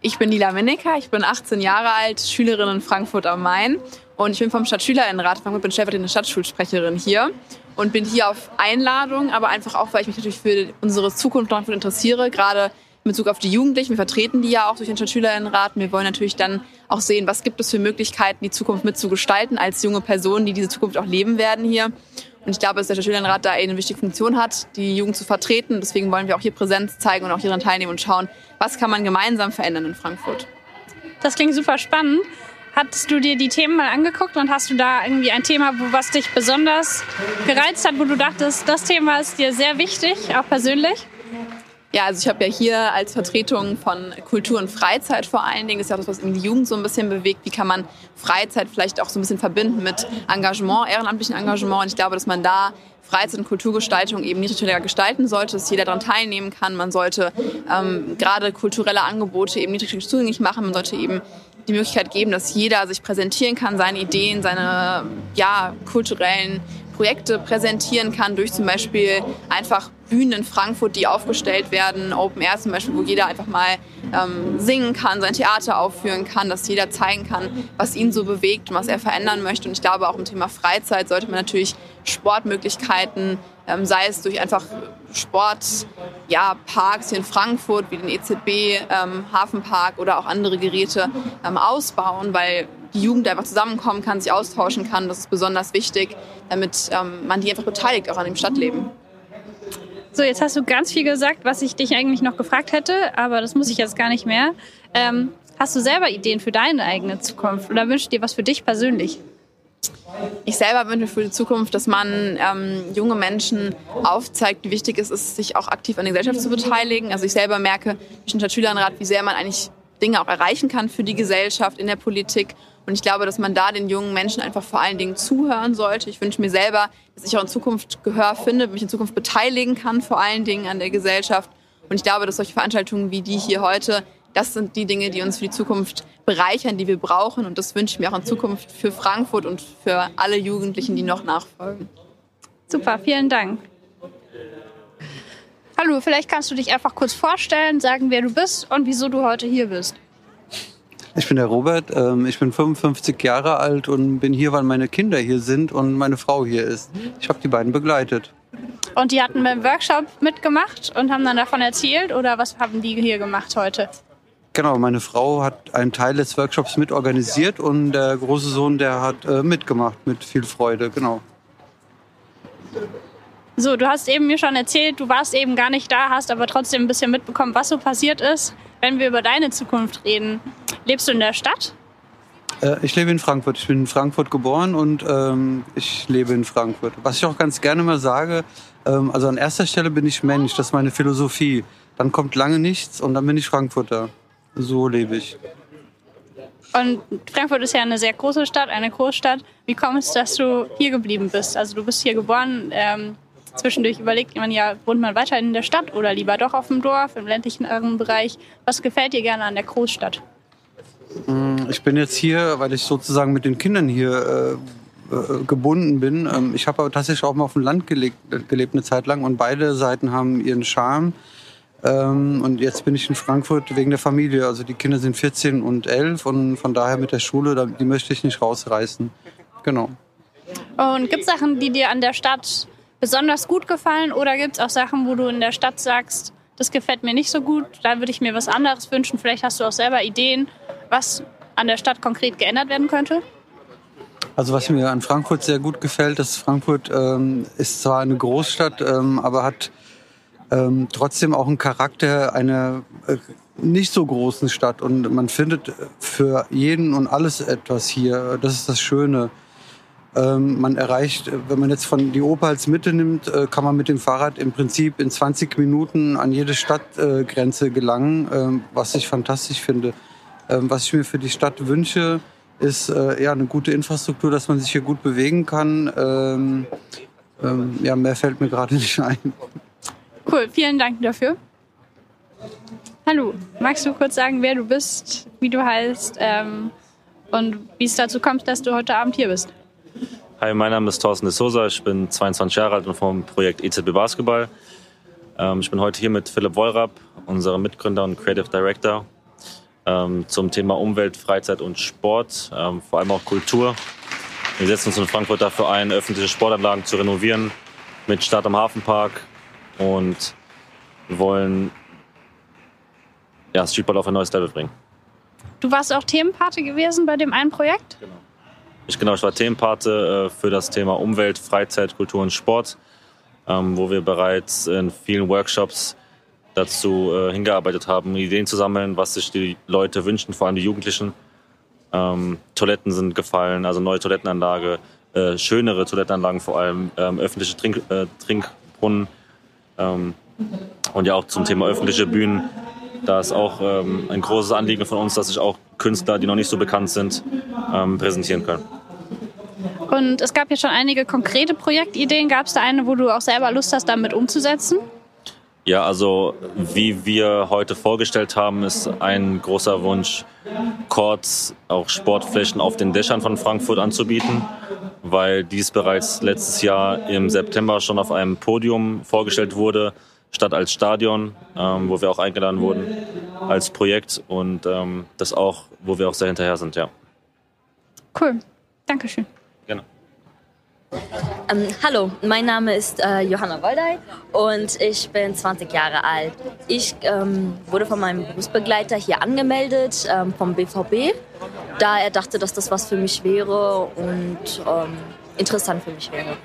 Ich bin Lila Minnecker, ich bin 18 Jahre alt, Schülerin in Frankfurt am Main und ich bin vom Stadtschülerinnenrat Frankfurt, bin stellvertretende Stadtschulsprecherin hier und bin hier auf Einladung, aber einfach auch, weil ich mich natürlich für unsere Zukunft Frankfurt interessiere, gerade in Bezug auf die Jugendlichen. Wir vertreten die ja auch durch den Stadtschülerinnenrat. Wir wollen natürlich dann auch sehen, was gibt es für Möglichkeiten, die Zukunft mitzugestalten als junge Personen, die diese Zukunft auch leben werden hier. Und ich glaube, dass der Stadtschülerinnenrat da eine wichtige Funktion hat, die Jugend zu vertreten. Deswegen wollen wir auch hier Präsenz zeigen und auch hier daran teilnehmen und schauen, was kann man gemeinsam verändern in Frankfurt. Das klingt super spannend. Hattest du dir die Themen mal angeguckt und hast du da irgendwie ein Thema, was dich besonders gereizt hat, wo du dachtest, das Thema ist dir sehr wichtig, auch persönlich? Ja, also ich habe ja hier als Vertretung von Kultur und Freizeit vor allen Dingen, das ist ja das, was die Jugend so ein bisschen bewegt, wie kann man Freizeit vielleicht auch so ein bisschen verbinden mit Engagement, ehrenamtlichen Engagement. Und ich glaube, dass man da Freizeit- und Kulturgestaltung eben niedrigschwelliger gestalten sollte, dass jeder daran teilnehmen kann. Man sollte ähm, gerade kulturelle Angebote eben niedrigschwellig zugänglich machen. Man sollte eben die Möglichkeit geben, dass jeder sich präsentieren kann, seine Ideen, seine ja, kulturellen Projekte präsentieren kann durch zum Beispiel einfach Bühnen in Frankfurt, die aufgestellt werden, Open Air zum Beispiel, wo jeder einfach mal ähm, singen kann, sein Theater aufführen kann, dass jeder zeigen kann, was ihn so bewegt und was er verändern möchte. Und ich glaube, auch im Thema Freizeit sollte man natürlich Sportmöglichkeiten, ähm, sei es durch einfach Sportparks ja, hier in Frankfurt, wie den EZB, ähm, Hafenpark oder auch andere Geräte ähm, ausbauen, weil die Jugend einfach zusammenkommen kann, sich austauschen kann. Das ist besonders wichtig, damit ähm, man die einfach beteiligt, auch an dem Stadtleben. So, jetzt hast du ganz viel gesagt, was ich dich eigentlich noch gefragt hätte, aber das muss ich jetzt gar nicht mehr. Ähm, hast du selber Ideen für deine eigene Zukunft oder wünschst dir was für dich persönlich? Ich selber wünsche für die Zukunft, dass man ähm, junge Menschen aufzeigt, wie wichtig es ist, sich auch aktiv an der Gesellschaft zu beteiligen. Also ich selber merke durch den Stadtschülerenrat, wie sehr man eigentlich Dinge auch erreichen kann für die Gesellschaft, in der Politik. Und ich glaube, dass man da den jungen Menschen einfach vor allen Dingen zuhören sollte. Ich wünsche mir selber, dass ich auch in Zukunft Gehör finde, mich in Zukunft beteiligen kann, vor allen Dingen an der Gesellschaft. Und ich glaube, dass solche Veranstaltungen wie die hier heute, das sind die Dinge, die uns für die Zukunft bereichern, die wir brauchen. Und das wünsche ich mir auch in Zukunft für Frankfurt und für alle Jugendlichen, die noch nachfolgen. Super, vielen Dank. Hallo, vielleicht kannst du dich einfach kurz vorstellen, sagen, wer du bist und wieso du heute hier bist. Ich bin der Robert, ähm, ich bin 55 Jahre alt und bin hier, weil meine Kinder hier sind und meine Frau hier ist. Ich habe die beiden begleitet. Und die hatten beim Workshop mitgemacht und haben dann davon erzählt oder was haben die hier gemacht heute? Genau, meine Frau hat einen Teil des Workshops mitorganisiert und der große Sohn, der hat äh, mitgemacht mit viel Freude, genau. So, du hast eben mir schon erzählt, du warst eben gar nicht da, hast aber trotzdem ein bisschen mitbekommen, was so passiert ist. Wenn wir über deine Zukunft reden, lebst du in der Stadt? Äh, ich lebe in Frankfurt. Ich bin in Frankfurt geboren und ähm, ich lebe in Frankfurt. Was ich auch ganz gerne mal sage, ähm, also an erster Stelle bin ich Mensch, das ist meine Philosophie. Dann kommt lange nichts und dann bin ich Frankfurter. So lebe ich. Und Frankfurt ist ja eine sehr große Stadt, eine Großstadt. Wie kommt es, dass du hier geblieben bist? Also du bist hier geboren. Ähm, zwischendurch überlegt man ja, wohnt man weiter in der Stadt oder lieber doch auf dem Dorf, im ländlichen Bereich. Was gefällt dir gerne an der Großstadt? Mm, ich bin jetzt hier, weil ich sozusagen mit den Kindern hier äh, äh gebunden bin. Ähm, ich habe aber tatsächlich auch mal auf dem Land gelebt, gelebt eine Zeit lang und beide Seiten haben ihren Charme. Ähm, und jetzt bin ich in Frankfurt wegen der Familie. Also die Kinder sind 14 und 11 und von daher mit der Schule, die möchte ich nicht rausreißen. Genau. Und gibt es Sachen, die dir an der Stadt besonders gut gefallen oder gibt es auch Sachen, wo du in der Stadt sagst, das gefällt mir nicht so gut, da würde ich mir was anderes wünschen. Vielleicht hast du auch selber Ideen, was an der Stadt konkret geändert werden könnte? Also was mir an Frankfurt sehr gut gefällt, ist Frankfurt ähm, ist zwar eine Großstadt, ähm, aber hat ähm, trotzdem auch einen Charakter einer äh, nicht so großen Stadt. Und man findet für jeden und alles etwas hier. Das ist das Schöne. Ähm, man erreicht, wenn man jetzt von die Oper als Mitte nimmt, äh, kann man mit dem Fahrrad im Prinzip in 20 Minuten an jede Stadtgrenze äh, gelangen, ähm, was ich fantastisch finde. Ähm, was ich mir für die Stadt wünsche, ist äh, ja eine gute Infrastruktur, dass man sich hier gut bewegen kann. Ähm, ähm, ja, mehr fällt mir gerade nicht ein. Cool, vielen Dank dafür. Hallo, magst du kurz sagen, wer du bist, wie du heißt ähm, und wie es dazu kommt, dass du heute Abend hier bist? Hi, mein Name ist Thorsten de Sosa, ich bin 22 Jahre alt und vom Projekt EZB Basketball. Ähm, ich bin heute hier mit Philipp Wollrapp, unserem Mitgründer und Creative Director, ähm, zum Thema Umwelt, Freizeit und Sport, ähm, vor allem auch Kultur. Wir setzen uns in Frankfurt dafür ein, öffentliche Sportanlagen zu renovieren mit Start am Hafenpark und wollen ja, Streetball auf ein neues Level bringen. Du warst auch Themenpate gewesen bei dem einen Projekt? Genau. Ich, genau, ich war Themenpate äh, für das Thema Umwelt, Freizeit, Kultur und Sport, ähm, wo wir bereits in vielen Workshops dazu äh, hingearbeitet haben, Ideen zu sammeln, was sich die Leute wünschen, vor allem die Jugendlichen. Ähm, Toiletten sind gefallen, also neue Toilettenanlage, äh, schönere Toilettenanlagen vor allem, ähm, öffentliche Trink, Trinkbrunnen und ja auch zum Thema öffentliche Bühnen. Da ist auch ein großes Anliegen von uns, dass sich auch Künstler, die noch nicht so bekannt sind, ähm, präsentieren können. Und es gab ja schon einige konkrete Projektideen. Gab es da eine, wo du auch selber Lust hast, damit umzusetzen? Ja, also wie wir heute vorgestellt haben, ist ein großer Wunsch, Courts, auch Sportflächen auf den Dächern von Frankfurt anzubieten, weil dies bereits letztes Jahr im September schon auf einem Podium vorgestellt wurde, statt als Stadion, ähm, wo wir auch eingeladen wurden als Projekt und ähm, das auch, wo wir auch sehr hinterher sind, ja. Cool, Dankeschön. Genau. Ähm, hallo, mein Name ist äh, Johanna Woldey und ich bin 20 Jahre alt. Ich ähm, wurde von meinem Berufsbegleiter hier angemeldet ähm, vom BVB, da er dachte, dass das was für mich wäre und ähm, interessant für mich wäre.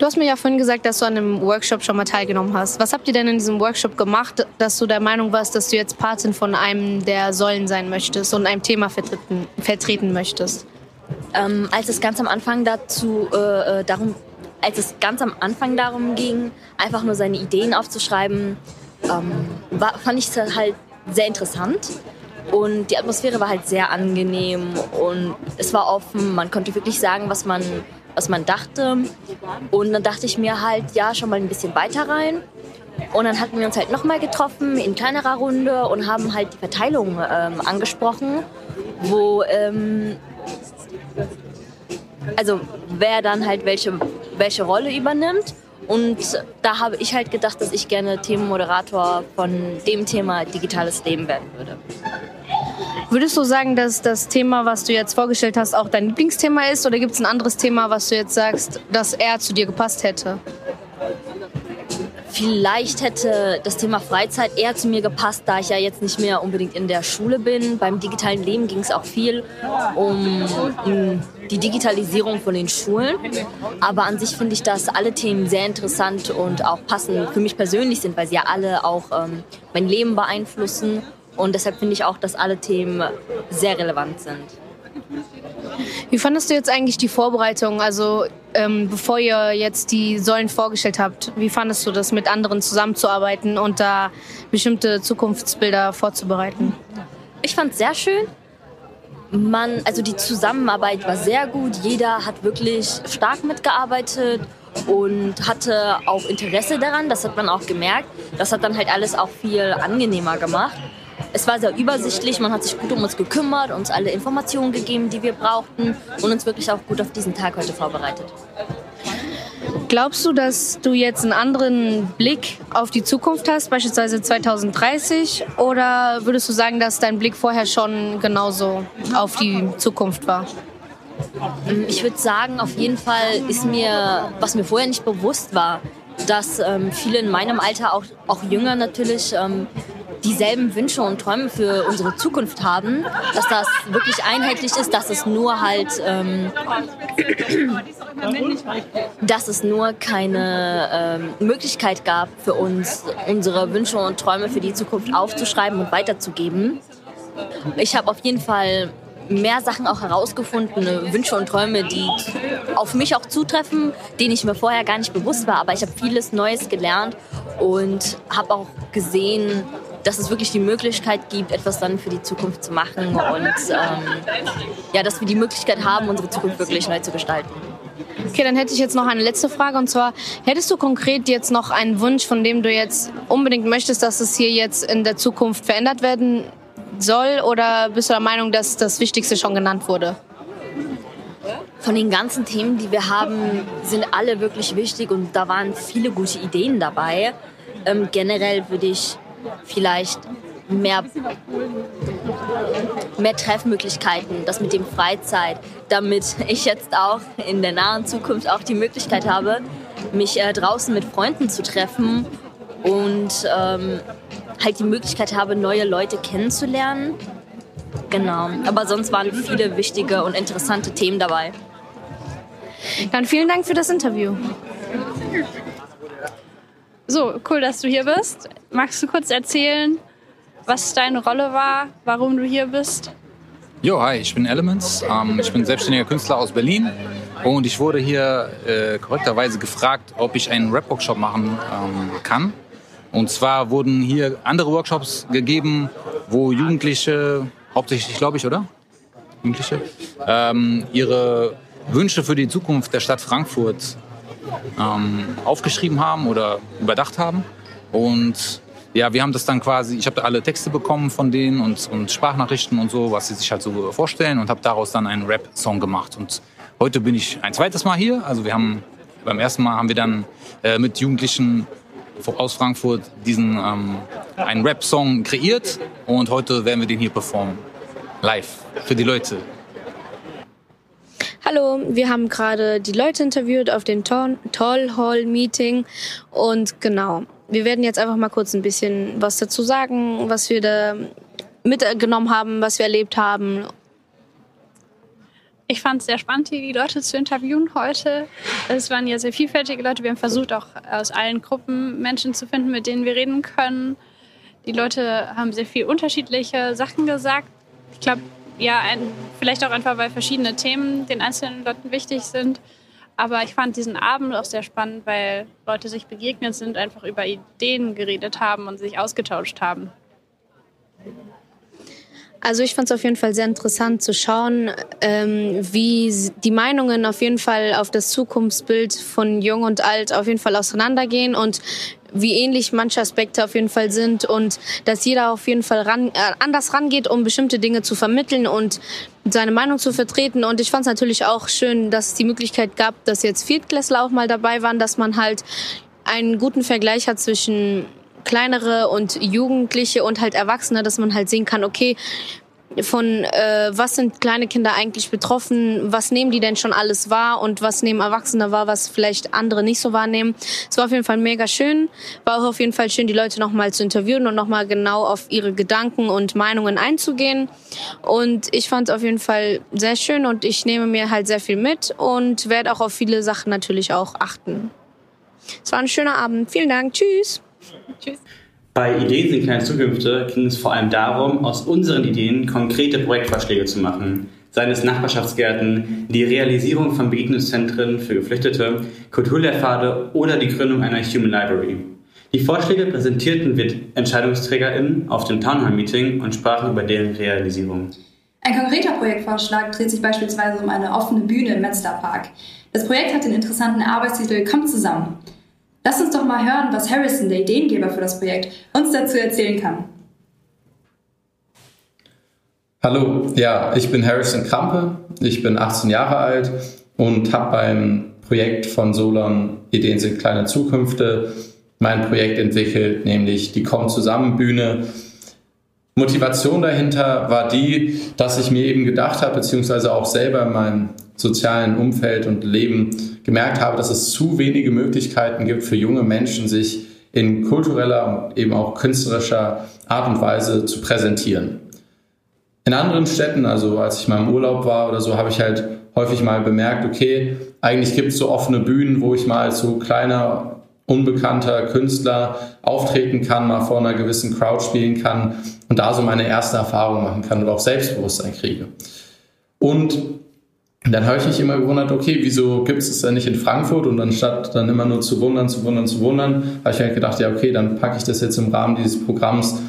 Du hast mir ja vorhin gesagt, dass du an einem Workshop schon mal teilgenommen hast. Was habt ihr denn in diesem Workshop gemacht, dass du der Meinung warst, dass du jetzt Patin von einem der Säulen sein möchtest und einem Thema vertreten, vertreten möchtest? Ähm, als es ganz am Anfang dazu äh, äh, darum, als es ganz am Anfang darum ging, einfach nur seine Ideen aufzuschreiben, ähm, war, fand ich es halt sehr interessant. Und die Atmosphäre war halt sehr angenehm und es war offen. Man konnte wirklich sagen, was man was man dachte. Und dann dachte ich mir halt, ja, schon mal ein bisschen weiter rein. Und dann hatten wir uns halt nochmal getroffen in kleinerer Runde und haben halt die Verteilung ähm, angesprochen, wo, ähm, also wer dann halt welche, welche Rolle übernimmt. Und da habe ich halt gedacht, dass ich gerne Themenmoderator von dem Thema digitales Leben werden würde. Würdest du sagen, dass das Thema, was du jetzt vorgestellt hast, auch dein Lieblingsthema ist? Oder gibt es ein anderes Thema, was du jetzt sagst, das eher zu dir gepasst hätte? Vielleicht hätte das Thema Freizeit eher zu mir gepasst, da ich ja jetzt nicht mehr unbedingt in der Schule bin. Beim digitalen Leben ging es auch viel um, um, die Digitalisierung von den Schulen. Aber an sich finde ich, dass alle Themen sehr interessant und auch passend für mich persönlich sind, weil sie ja alle auch ähm, mein Leben beeinflussen und deshalb finde ich auch, dass alle Themen sehr relevant sind. Wie fandest du jetzt eigentlich die Vorbereitung? Also ähm, bevor ihr jetzt die Säulen vorgestellt habt, wie fandest du das, mit anderen zusammenzuarbeiten und da bestimmte Zukunftsbilder vorzubereiten? Ich fand es sehr schön. Man, also die Zusammenarbeit war sehr gut. Jeder hat wirklich stark mitgearbeitet und hatte auch Interesse daran. Das hat man auch gemerkt. Das hat dann halt alles auch viel angenehmer gemacht. Es war sehr übersichtlich, man hat sich gut um uns gekümmert, uns alle Informationen gegeben, die wir brauchten und uns wirklich auch gut auf diesen Tag heute vorbereitet. Glaubst du, dass du jetzt einen anderen Blick auf die Zukunft hast, beispielsweise 2030? Oder würdest du sagen, dass dein Blick vorher schon genauso auf die Zukunft war? Ich würde sagen, auf jeden Fall ist mir, was mir vorher nicht bewusst war, dass ähm, viele in meinem Alter, auch, auch jünger natürlich, ähm, dieselben Wünsche und Träume für unsere Zukunft haben, dass das wirklich einheitlich ist, dass es nur halt, ähm, dass es nur keine ähm, Möglichkeit gab für uns, unsere Wünsche und Träume für die Zukunft aufzuschreiben und weiterzugeben. Ich habe auf jeden Fall mehr Sachen auch herausgefunden, Wünsche und Träume, die auf mich auch zutreffen, denen ich mir vorher gar nicht bewusst war. Aber ich habe vieles Neues gelernt und habe auch gesehen, dass es wirklich die Möglichkeit gibt, etwas dann für die Zukunft zu machen und ähm, ja, dass wir die Möglichkeit haben, unsere Zukunft wirklich neu zu gestalten. Okay, dann hätte ich jetzt noch eine letzte Frage und zwar, hättest du konkret jetzt noch einen Wunsch, von dem du jetzt unbedingt möchtest, dass es hier jetzt in der Zukunft verändert werden soll oder bist du der Meinung, dass das Wichtigste schon genannt wurde? Von den ganzen Themen, die wir haben, sind alle wirklich wichtig und da waren viele gute Ideen dabei. Ähm, generell würde ich vielleicht mehr, mehr Treffmöglichkeiten, das mit dem Freizeit, damit ich jetzt auch in der nahen Zukunft auch die Möglichkeit habe, mich äh, draußen mit Freunden zu treffen und ähm, halt die Möglichkeit habe, neue Leute kennenzulernen. Genau, aber sonst waren viele wichtige und interessante Themen dabei. Dann vielen Dank für das Interview. So, cool, dass du hier bist. Magst du kurz erzählen, was deine Rolle war, warum du hier bist? Jo, hi, ich bin Elements. Ähm, ich bin selbstständiger Künstler aus Berlin und ich wurde hier äh, korrekterweise gefragt, ob ich einen Rap-Workshop machen ähm, kann. Und zwar wurden hier andere Workshops gegeben, wo Jugendliche, hauptsächlich glaube ich, oder? Jugendliche, ähm, ihre Wünsche für die Zukunft der Stadt Frankfurt ähm, aufgeschrieben haben oder überdacht haben. Und ja, wir haben das dann quasi, ich habe da alle Texte bekommen von denen und, und Sprachnachrichten und so, was sie sich halt so vorstellen und habe daraus dann einen Rap-Song gemacht. Und heute bin ich ein zweites Mal hier. Also wir haben, beim ersten Mal haben wir dann äh, mit Jugendlichen aus Frankfurt diesen ähm, einen Rap-Song kreiert und heute werden wir den hier performen. Live für die Leute. Hallo, wir haben gerade die Leute interviewt auf dem Toll Hall Meeting und genau, wir werden jetzt einfach mal kurz ein bisschen was dazu sagen, was wir da mitgenommen haben, was wir erlebt haben ich fand es sehr spannend, die Leute zu interviewen heute. Es waren ja sehr vielfältige Leute. Wir haben versucht, auch aus allen Gruppen Menschen zu finden, mit denen wir reden können. Die Leute haben sehr viel unterschiedliche Sachen gesagt. Ich glaube, ja, ein, vielleicht auch einfach, weil verschiedene Themen den einzelnen Leuten wichtig sind. Aber ich fand diesen Abend auch sehr spannend, weil Leute sich begegnet sind, einfach über Ideen geredet haben und sich ausgetauscht haben. Also ich fand es auf jeden Fall sehr interessant zu schauen, ähm, wie die Meinungen auf jeden Fall auf das Zukunftsbild von Jung und Alt auf jeden Fall auseinandergehen und wie ähnlich manche Aspekte auf jeden Fall sind und dass jeder auf jeden Fall ran, äh, anders rangeht, um bestimmte Dinge zu vermitteln und seine Meinung zu vertreten. Und ich fand es natürlich auch schön, dass es die Möglichkeit gab, dass jetzt Viertklässler auch mal dabei waren, dass man halt einen guten Vergleich hat zwischen kleinere und Jugendliche und halt Erwachsene, dass man halt sehen kann, okay, von äh, was sind kleine Kinder eigentlich betroffen, was nehmen die denn schon alles wahr und was nehmen Erwachsene wahr, was vielleicht andere nicht so wahrnehmen. Es war auf jeden Fall mega schön, war auch auf jeden Fall schön, die Leute nochmal zu interviewen und nochmal genau auf ihre Gedanken und Meinungen einzugehen. Und ich fand es auf jeden Fall sehr schön und ich nehme mir halt sehr viel mit und werde auch auf viele Sachen natürlich auch achten. Es war ein schöner Abend. Vielen Dank. Tschüss. Tschüss. Bei Ideen sind kleine Zukünfte ging es vor allem darum, aus unseren Ideen konkrete Projektvorschläge zu machen. Seien es Nachbarschaftsgärten, die Realisierung von Begegnungszentren für Geflüchtete, Kulturlehrpfade oder die Gründung einer Human Library. Die Vorschläge präsentierten wir EntscheidungsträgerInnen auf dem Townhall-Meeting und sprachen über deren Realisierung. Ein konkreter Projektvorschlag dreht sich beispielsweise um eine offene Bühne im Metzler Das Projekt hat den interessanten Arbeitstitel Kommt zusammen. Lass uns doch mal hören, was Harrison, der Ideengeber für das Projekt, uns dazu erzählen kann. Hallo, ja, ich bin Harrison Krampe, ich bin 18 Jahre alt und habe beim Projekt von Solon Ideen sind kleine Zukünfte mein Projekt entwickelt, nämlich die Komm zusammen Bühne. Motivation dahinter war die, dass ich mir eben gedacht habe, beziehungsweise auch selber in meinem sozialen Umfeld und Leben gemerkt habe, dass es zu wenige Möglichkeiten gibt für junge Menschen, sich in kultureller und eben auch künstlerischer Art und Weise zu präsentieren. In anderen Städten, also als ich mal im Urlaub war oder so, habe ich halt häufig mal bemerkt, okay, eigentlich gibt es so offene Bühnen, wo ich mal als so kleiner, unbekannter Künstler auftreten kann, mal vor einer gewissen Crowd spielen kann und da so meine erste Erfahrung machen kann oder auch Selbstbewusstsein kriege. Und dann habe ich mich immer gewundert, okay, wieso gibt es das denn nicht in Frankfurt? Und anstatt dann immer nur zu wundern, zu wundern, zu wundern, habe ich halt gedacht, ja, okay, dann packe ich das jetzt im Rahmen dieses Programms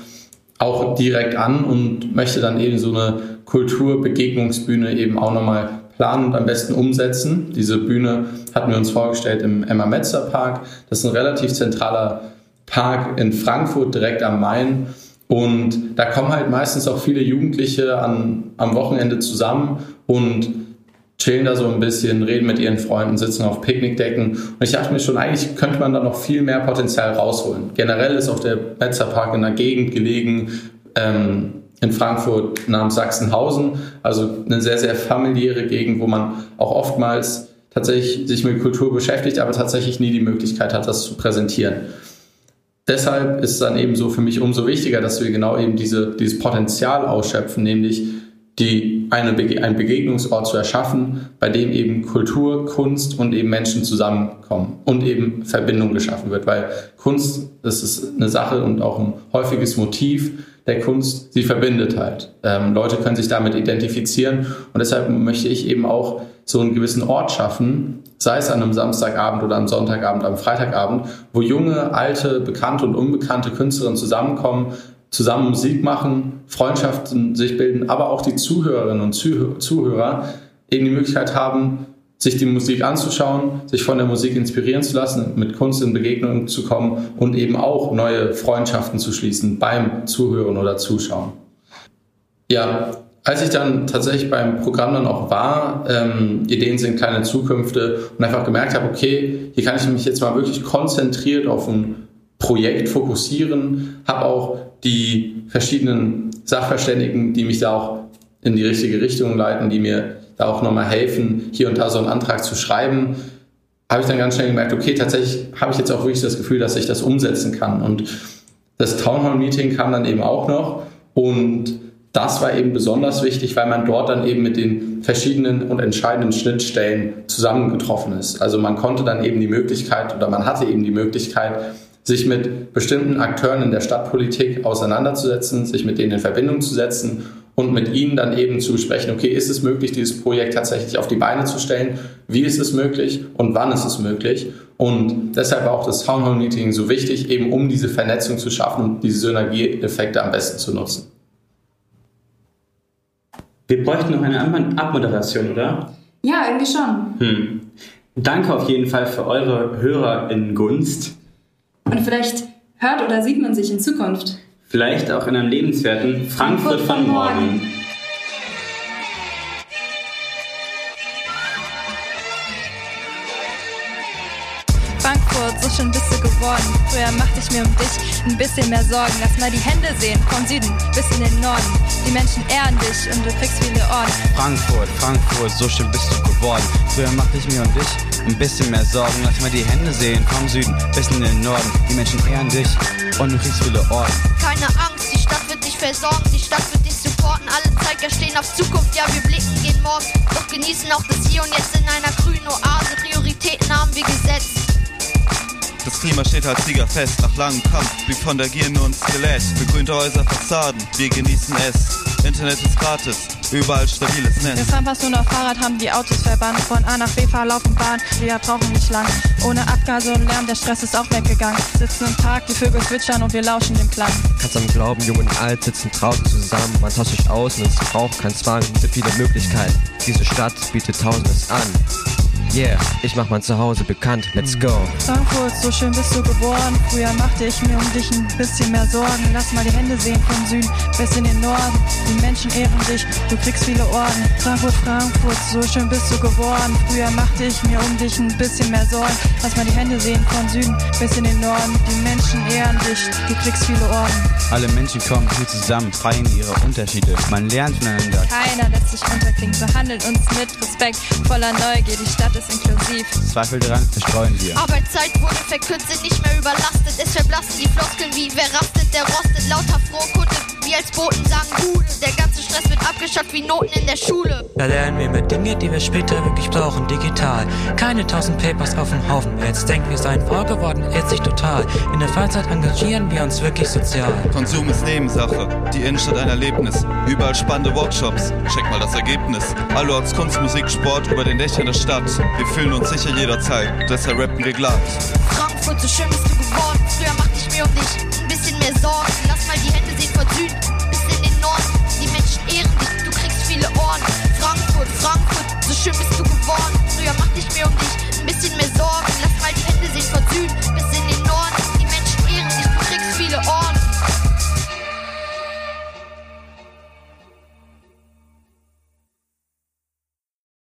auch direkt an und möchte dann eben so eine Kulturbegegnungsbühne eben auch nochmal planen und am besten umsetzen. Diese Bühne hatten wir uns vorgestellt im Emma Metzer Park. Das ist ein relativ zentraler Park in Frankfurt, direkt am Main. Und da kommen halt meistens auch viele Jugendliche an, am Wochenende zusammen und chillen da so ein bisschen, reden mit ihren Freunden, sitzen auf Picknickdecken. Und ich dachte mir schon, eigentlich könnte man da noch viel mehr Potenzial rausholen. Generell ist auch der Metzer Park in einer Gegend gelegen, ähm, in Frankfurt namens Sachsenhausen. Also eine sehr, sehr familiäre Gegend, wo man auch oftmals tatsächlich sich mit Kultur beschäftigt, aber tatsächlich nie die Möglichkeit hat, das zu präsentieren. Deshalb ist es dann eben so für mich umso wichtiger, dass wir genau eben diese, dieses Potenzial ausschöpfen, nämlich die, eine Bege einen Begegnungsort zu erschaffen, bei dem eben Kultur, Kunst und eben Menschen zusammenkommen und eben Verbindung geschaffen wird, weil Kunst, das ist eine Sache und auch ein häufiges Motiv, der Kunst, sie verbindet halt. Ähm, Leute können sich damit identifizieren und deshalb möchte ich eben auch so einen gewissen Ort schaffen, sei es an einem Samstagabend oder am Sonntagabend, am Freitagabend, wo junge, alte, bekannte und unbekannte Künstlerinnen zusammenkommen, zusammen Musik machen, Freundschaften sich bilden, aber auch die Zuhörerinnen und Zuhörer eben die Möglichkeit haben, sich die Musik anzuschauen, sich von der Musik inspirieren zu lassen, mit Kunst in Begegnung zu kommen und eben auch neue Freundschaften zu schließen beim Zuhören oder Zuschauen. Ja, als ich dann tatsächlich beim Programm dann auch war, ähm, Ideen sind kleine Zukünfte und einfach gemerkt habe, okay, hier kann ich mich jetzt mal wirklich konzentriert auf ein Projekt fokussieren, habe auch die verschiedenen Sachverständigen, die mich da auch in die richtige Richtung leiten, die mir da auch nochmal helfen, hier und da so einen Antrag zu schreiben, habe ich dann ganz schnell gemerkt, okay, tatsächlich habe ich jetzt auch wirklich das Gefühl, dass ich das umsetzen kann. Und das Townhall Meeting kam dann eben auch noch und das war eben besonders wichtig, weil man dort dann eben mit den verschiedenen und entscheidenden Schnittstellen zusammengetroffen ist. Also man konnte dann eben die Möglichkeit oder man hatte eben die Möglichkeit, sich mit bestimmten Akteuren in der Stadtpolitik auseinanderzusetzen, sich mit denen in Verbindung zu setzen und mit ihnen dann eben zu sprechen, okay, ist es möglich, dieses Projekt tatsächlich auf die Beine zu stellen? Wie ist es möglich und wann ist es möglich? Und deshalb war auch das Town Hall Meeting so wichtig, eben um diese Vernetzung zu schaffen und diese Synergieeffekte am besten zu nutzen. Wir bräuchten noch eine Abmoderation, oder? Ja, irgendwie schon. Hm. Danke auf jeden Fall für eure Höreringunst. Und vielleicht hört oder sieht man sich in Zukunft. Vielleicht auch in einem lebenswerten Frankfurt von morgen. Frankfurt, so schön bist du geworden. Früher machte ich mir um dich ein bisschen mehr Sorgen. Lass mal die Hände sehen, vom Süden bis in den Norden. Die Menschen ehren dich und du kriegst viele Orden. Frankfurt, Frankfurt, so schön bist du geworden. Früher machte ich mir um dich ein bisschen mehr Sorgen. Lass mal die Hände sehen, vom Süden bis in den Norden. Die Menschen ehren dich und du kriegst viele Orden. Keine Angst, die Stadt wird dich versorgen, die Stadt wird dich supporten. Alle Zeiger stehen auf Zukunft, ja, wir blicken gehen morgen. Doch genießen auch das Hier und Jetzt in einer grünen Oase. Prioritäten haben wir gesetzt. Das Klima steht als Sieger fest, nach langem Kampf blieb von der Gier nur ein Skelett. Begrünte Häuser, Fassaden, wir genießen es. Internet ist gratis, überall stabiles Netz. Wir fahren fast nur noch Fahrrad, haben die Autos verbannt. Von A nach B fahren, laufen Bahn, wir brauchen nicht lang. Ohne Abgase und Lärm, der Stress ist auch weggegangen. Sitzen im Park, die Vögel zwitschern und wir lauschen dem Klang. Kannst am Glauben, jung und alt sitzen draußen zusammen. Man tauscht sich aus und es braucht kein Zwang, so viele Möglichkeiten. Diese Stadt bietet Tausendes an. Yeah, ich mach mein Zuhause bekannt, let's go. Frankfurt, so schön bist du geboren. Früher machte ich mir um dich ein bisschen mehr Sorgen. Lass mal die Hände sehen vom Süden bis in den Norden. Die Menschen ehren dich, du kriegst viele Orden. Frankfurt, Frankfurt, so schön bist du geworden. Früher machte ich mir um dich ein bisschen mehr Sorgen. Lass mal die Hände sehen vom Süden bis in den Norden. Die Menschen ehren dich, du kriegst viele Orden. Alle Menschen kommen hier zusammen, feiern ihre Unterschiede. Man lernt voneinander. Keiner lässt sich unterkriegen, behandelt uns mit Respekt, voller Neugier. Die Stadt ist ist inklusiv. Zweifel daran verstreuen wir. Arbeitszeit wurde verkürzt, nicht mehr überlastet. Es verblassen die Floskeln wie wer rastet, der rostet. Lauter Frohkunde, wie als Boten sagen Bude. Der ganze Stress wird abgeschafft wie Noten in der Schule. Da lernen wir mehr Dinge, die wir später wirklich brauchen, digital. Keine tausend Papers auf dem Haufen. Jetzt denkt, wir seien faul geworden, sich total. In der Freizeit engagieren wir uns wirklich sozial. Konsum ist Nebensache, die Innenstadt ein Erlebnis. Überall spannende Workshops, check mal das Ergebnis. Allerorts Kunst, Musik, Sport über den Dächern der Stadt. Wir fühlen uns sicher jederzeit, deshalb rappen wir glatt. Frankfurt, so schön bist du geworden. Früher machte ich mir um dich mehr Sorgen. Lass mal die Hände sehen von Süden bis in den Norden. Die Menschen ehren dich, du kriegst viele Ohren. Frankfurt, Frankfurt, so schön bist du geworden. Früher mach dich mehr um dich, ein bisschen mehr Sorgen. Lass mal die Hände sehen von Süden bis in den Norden. Die Menschen ehren dich, du kriegst viele Ohren.